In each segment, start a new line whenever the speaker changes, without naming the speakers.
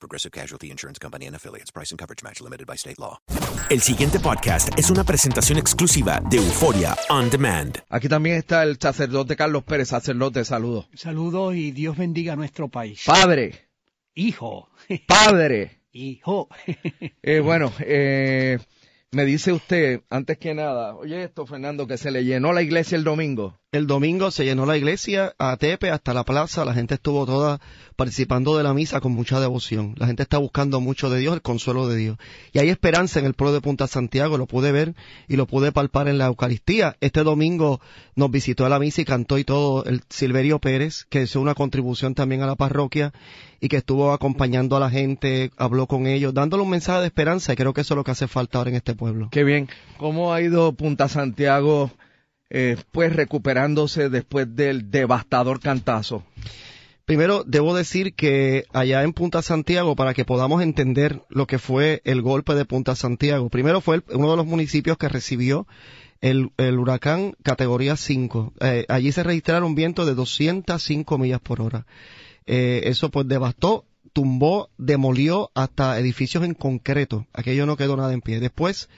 Progressive Casualty Insurance Company and Affiliates. Price and coverage match limited by state law.
El siguiente podcast es una presentación exclusiva de Euforia On Demand.
Aquí también está el sacerdote Carlos Pérez, sacerdote, saludos.
Saludos y Dios bendiga a nuestro país.
Padre,
Hijo.
padre.
Hijo.
Eh, bueno, eh, me dice usted, antes que nada, oye esto, Fernando, que se le llenó la iglesia el domingo.
El domingo se llenó la iglesia a Tepe hasta la plaza, la gente estuvo toda participando de la misa con mucha devoción. La gente está buscando mucho de Dios, el consuelo de Dios. Y hay esperanza en el pueblo de Punta Santiago, lo pude ver y lo pude palpar en la Eucaristía. Este domingo nos visitó a la misa y cantó y todo el Silverio Pérez, que hizo una contribución también a la parroquia y que estuvo acompañando a la gente, habló con ellos, dándole un mensaje de esperanza y creo que eso es lo que hace falta ahora en este pueblo.
Qué bien. ¿Cómo ha ido Punta Santiago, eh, pues recuperándose después del devastador cantazo?
Primero, debo decir que allá en Punta Santiago, para que podamos entender lo que fue el golpe de Punta Santiago, primero fue uno de los municipios que recibió el, el huracán categoría 5. Eh, allí se registraron vientos de 205 millas por hora. Eh, eso pues devastó, tumbó, demolió hasta edificios en concreto. Aquello no quedó nada en pie. Después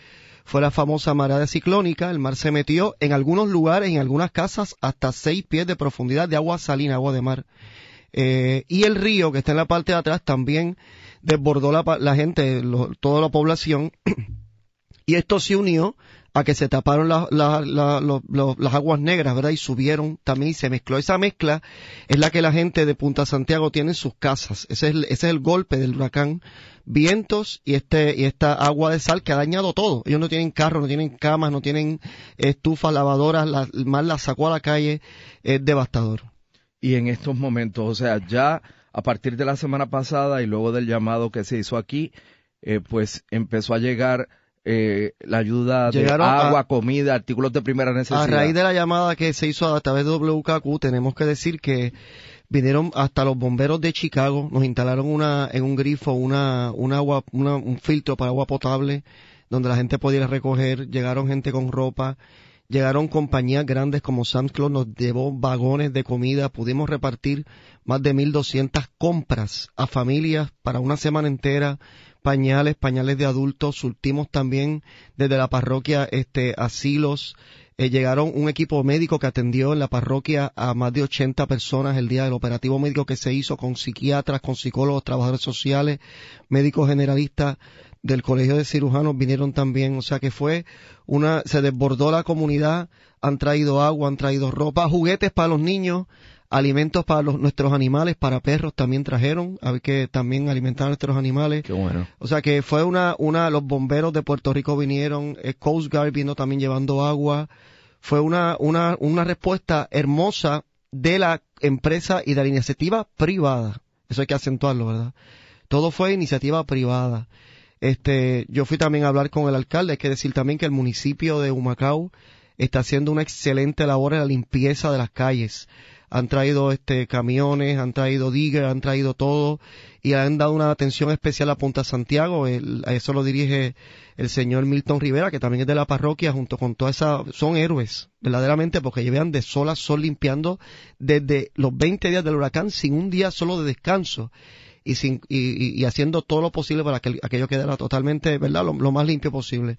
fue la famosa marea ciclónica, el mar se metió en algunos lugares, en algunas casas, hasta seis pies de profundidad de agua salina, agua de mar. Eh, y el río que está en la parte de atrás también desbordó la, gente, toda la población, y esto se unió a que se taparon las aguas negras, ¿verdad? Y subieron también y se mezcló. Esa mezcla es la que la gente de Punta Santiago tiene en sus casas. Ese es el, ese es el golpe del huracán. Vientos y este, y esta agua de sal que ha dañado todo. Ellos no tienen carro, no tienen camas, no tienen estufas, lavadoras, mar la sacó a la calle. Es devastador.
Y en estos momentos, o sea, ya a partir de la semana pasada y luego del llamado que se hizo aquí, eh, pues empezó a llegar eh, la ayuda de
Llegaron a-
agua, comida, artículos de primera necesidad.
A raíz de la llamada que se hizo a través de WKQ, tenemos que decir que vinieron hasta los bomberos de Chicago, nos instalaron una, en un grifo una, un agua, una- un filtro para agua potable, donde la gente pudiera recoger, llegaron gente con ropa, llegaron compañías grandes como Sam's Club, nos llevó vagones de comida, pudimos repartir más de 1.200 compras a familias para una semana entera, pañales, pañales de adultos, surtimos también desde la parroquia este asilos, eh, llegaron un equipo médico que atendió en la parroquia a más de 80 personas el día del operativo médico que se hizo con psiquiatras, con psicólogos, trabajadores sociales, médicos generalistas. del Colegio de Cirujanos vinieron también, o sea que fue una, se desbordó la comunidad, han traído agua, han traído ropa, juguetes para los niños, alimentos para los, nuestros animales, para perros también trajeron, hay que también alimentar a nuestros animales.
Qué bueno.
O sea que fue una, una, los bomberos de Puerto Rico vinieron, eh, Coast Guard vino también llevando agua, fue una, una, una respuesta hermosa de la empresa y de la iniciativa privada. Eso hay que acentuarlo, ¿verdad? Todo fue iniciativa privada. Este, yo fui también a hablar con el alcalde, hay que decir también que el municipio de Humacao está haciendo una excelente labor en la limpieza de las calles han traído este camiones, han traído digger, han traído todo y han dado una atención especial a Punta Santiago. a eso lo dirige el señor Milton Rivera, que también es de la parroquia, junto con toda esa, son héroes, verdaderamente, porque llevan de sol a sol limpiando desde los 20 días del huracán sin un día solo de descanso. Y, sin, y, haciendo todo lo posible para que aquello quedara totalmente, ¿verdad?, lo más limpio posible.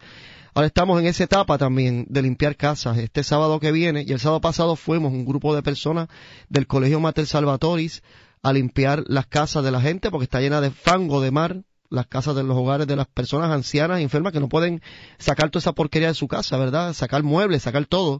Ahora estamos en esa etapa también de limpiar casas. Este sábado que viene, y el sábado pasado fuimos un grupo de personas del Colegio Mater Salvatoris a limpiar las casas de la gente porque está llena de fango de mar, las casas de los hogares de las personas ancianas enfermas que no pueden sacar toda esa porquería de su casa, ¿verdad? Sacar muebles, sacar todo.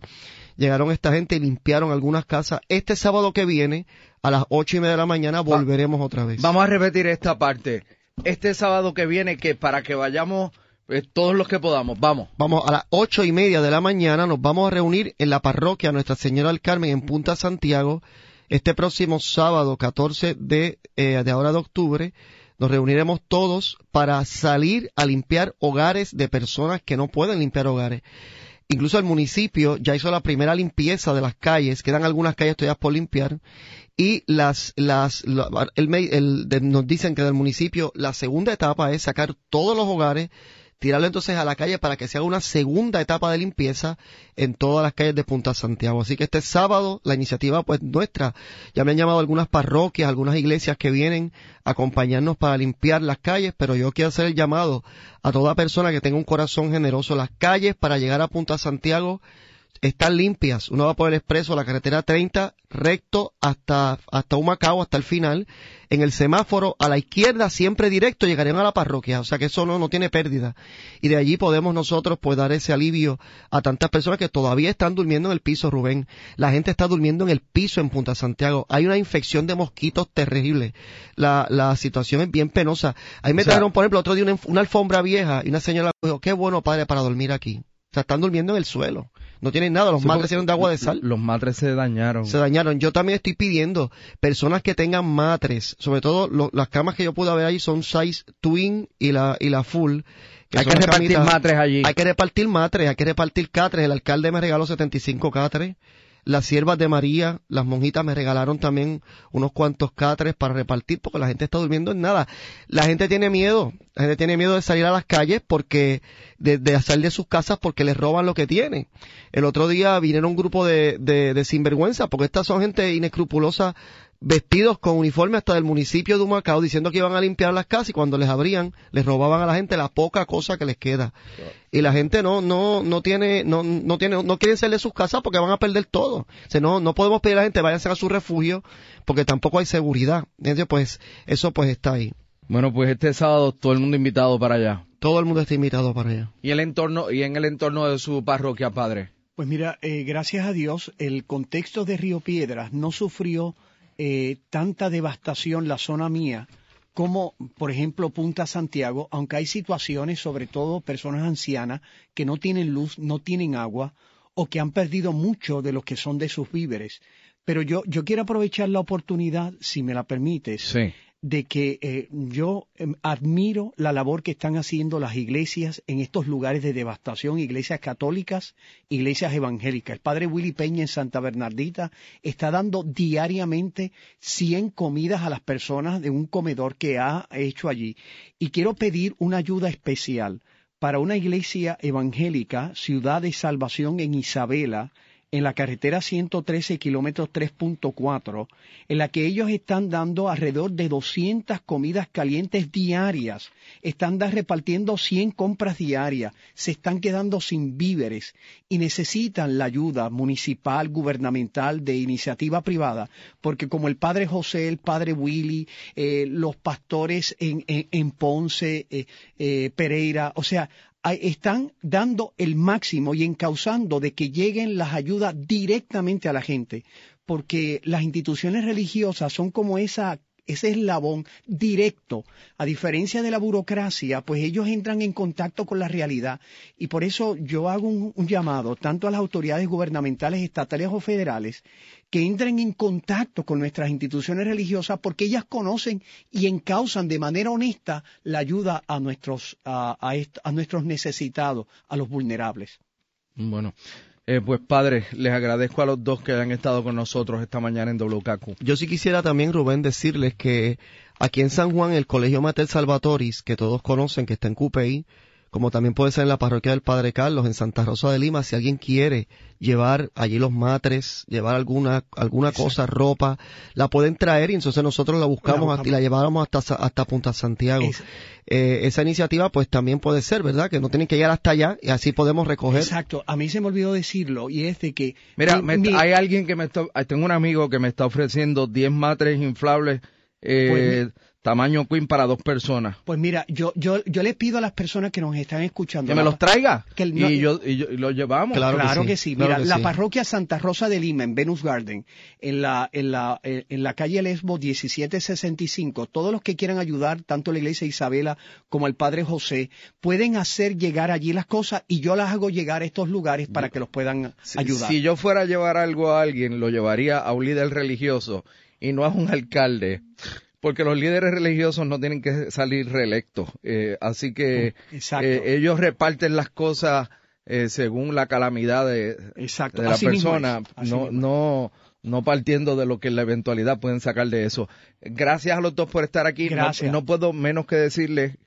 Llegaron esta gente y limpiaron algunas casas. Este sábado que viene, a las ocho y media de la mañana, volveremos otra vez.
Vamos a repetir esta parte. Este sábado que viene, que para que vayamos pues, todos los que podamos, vamos.
Vamos a las ocho y media de la mañana, nos vamos a reunir en la parroquia Nuestra Señora del Carmen en Punta Santiago, este próximo sábado 14 de, eh, de ahora de octubre. Nos reuniremos todos para salir a limpiar hogares de personas que no pueden limpiar hogares. Incluso el municipio ya hizo la primera limpieza de las calles, quedan algunas calles todavía por limpiar, y las, las, el, nos dicen que del municipio la segunda etapa es sacar todos los hogares tirarlo entonces a la calle para que se haga una segunda etapa de limpieza en todas las calles de Punta Santiago. Así que este sábado la iniciativa pues nuestra, ya me han llamado algunas parroquias, algunas iglesias que vienen a acompañarnos para limpiar las calles, pero yo quiero hacer el llamado a toda persona que tenga un corazón generoso. Las calles para llegar a Punta Santiago están limpias. Uno va por el expreso, la carretera 30, recto hasta, hasta Humacao, hasta el final. En el semáforo, a la izquierda, siempre directo, llegaremos a la parroquia. O sea que eso no, no tiene pérdida. Y de allí podemos nosotros pues dar ese alivio a tantas personas que todavía están durmiendo en el piso, Rubén. La gente está durmiendo en el piso en Punta Santiago. Hay una infección de mosquitos terrible. La, la situación es bien penosa. Ahí me trajeron, por ejemplo, otro día una, alfombra vieja y una señora dijo, qué bueno, padre, para dormir aquí. O sea, están durmiendo en el suelo no tienen nada, los sí, matres de agua de sal.
Los matres se dañaron.
Se dañaron. Yo también estoy pidiendo personas que tengan matres, sobre todo las camas que yo pude ver ahí son size twin y la, y la full.
hay que repartir matres allí.
Hay que repartir matres, hay que repartir catres. El alcalde me regaló 75 catres las siervas de María, las monjitas me regalaron también unos cuantos catres para repartir porque la gente está durmiendo en nada. La gente tiene miedo, la gente tiene miedo de salir a las calles porque, de, de salir de sus casas porque les roban lo que tienen. El otro día vinieron un grupo de, de, de sinvergüenza porque estas son gente inescrupulosa vestidos con uniforme hasta del municipio de Humacao diciendo que iban a limpiar las casas y cuando les abrían les robaban a la gente la poca cosa que les queda. Y la gente no no no tiene no no tiene no quieren salir de sus casas porque van a perder todo. O sea, no no podemos pedir a la gente váyanse a su refugio porque tampoco hay seguridad entonces pues eso pues está ahí.
Bueno pues este sábado todo el mundo invitado para allá.
Todo el mundo está invitado para allá.
Y el entorno y en el entorno de su parroquia padre
pues mira eh, gracias a Dios el contexto de Río Piedras no sufrió eh, tanta devastación la zona mía como, por ejemplo, Punta Santiago, aunque hay situaciones, sobre todo personas ancianas, que no tienen luz, no tienen agua, o que han perdido mucho de lo que son de sus víveres. Pero yo, yo quiero aprovechar la oportunidad, si me la permites,
sí
de que eh, yo em, admiro la labor que están haciendo las iglesias en estos lugares de devastación, iglesias católicas, iglesias evangélicas. El padre Willy Peña en Santa Bernardita está dando diariamente 100 comidas a las personas de un comedor que ha hecho allí. Y quiero pedir una ayuda especial para una iglesia evangélica, Ciudad de Salvación en Isabela, en la carretera 113 kilómetros 3.4, en la que ellos están dando alrededor de 200 comidas calientes diarias, están repartiendo 100 compras diarias, se están quedando sin víveres y necesitan la ayuda municipal, gubernamental, de iniciativa privada, porque como el padre José, el padre Willy, eh, los pastores en, Ponce, eh, eh, Pereira, o sea, están dando el máximo y encauzando de que lleguen las ayudas directamente a la gente, porque las instituciones religiosas son como esa ese eslabón directo. A diferencia de la burocracia, pues ellos entran en contacto con la realidad. Y por eso yo hago un, llamado tanto a las autoridades gubernamentales, estatales o federales, que entren en contacto con nuestras instituciones religiosas porque ellas conocen y encausan de manera honesta la ayuda a nuestros, a, a nuestros necesitados, a los vulnerables.
Bueno, eh, pues padre, les agradezco a los dos que hayan estado con nosotros esta mañana en WKQ.
Yo sí quisiera también, Rubén, decirles que aquí en San Juan, el Colegio Mater Salvatoris, que todos conocen, que está en QPI, como también puede ser en la parroquia del Padre Carlos, en Santa Rosa de Lima, si alguien quiere llevar allí los matres, llevar alguna, alguna cosa, ropa, la pueden traer y entonces nosotros la buscamos y la lleváramos hasta, hasta Punta Santiago. Eh, esa iniciativa pues también puede ser, ¿verdad? Que no tienen que llegar hasta allá y así podemos recoger.
Exacto, a mí se me olvidó decirlo y es de que...
Mira, hay alguien que me está, tengo un amigo que me está ofreciendo 10 matres inflables. Eh, pues Tamaño Queen para dos personas.
Pues mira, yo, yo, yo les pido a las personas que nos están escuchando.
Que me los traiga. Que y, yo, y, los llevamos.
Claro, que sí. Mira, la parroquia Santa Rosa de Lima, en Venus Garden, en la, en la, en la calle Lesbo 1765, todos los que quieran ayudar, tanto la iglesia Isabela como el Padre José, pueden hacer llegar allí las cosas y yo las hago llegar a estos lugares para que los puedan ayudar.
Si yo fuera a llevar algo a alguien, lo llevaría a un líder religioso y no a un alcalde porque los líderes religiosos no tienen que salir reelectos. Eh, así que mm, eh, ellos reparten las cosas eh, según la calamidad de, la persona, no, no, no partiendo de lo que en la eventualidad pueden sacar de eso. Gracias a los dos por estar aquí. Gracias. No, puedo menos que decirles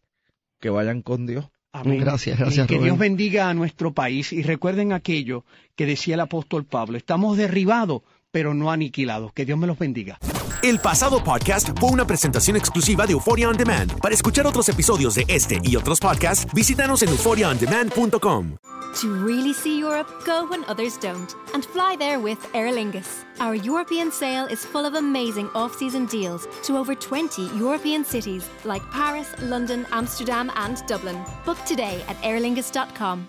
que vayan con Dios.
Amén. Gracias, gracias. que Dios bendiga a nuestro país y recuerden aquello que decía el apóstol Pablo. Estamos derribados, pero no aniquilados. Que Dios me los bendiga.
El pasado podcast fue una presentación exclusiva de Euphoria On Demand. Para escuchar otros episodios de este y otros podcasts, visítanos en euphoriaondemand.com.
To really see Europe, go when others don't, and fly there with Aer Lingus. Our European sale is full of amazing off-season deals to over 20 European cities like Paris, London, Amsterdam, and Dublin. Book today at aerlingus.com.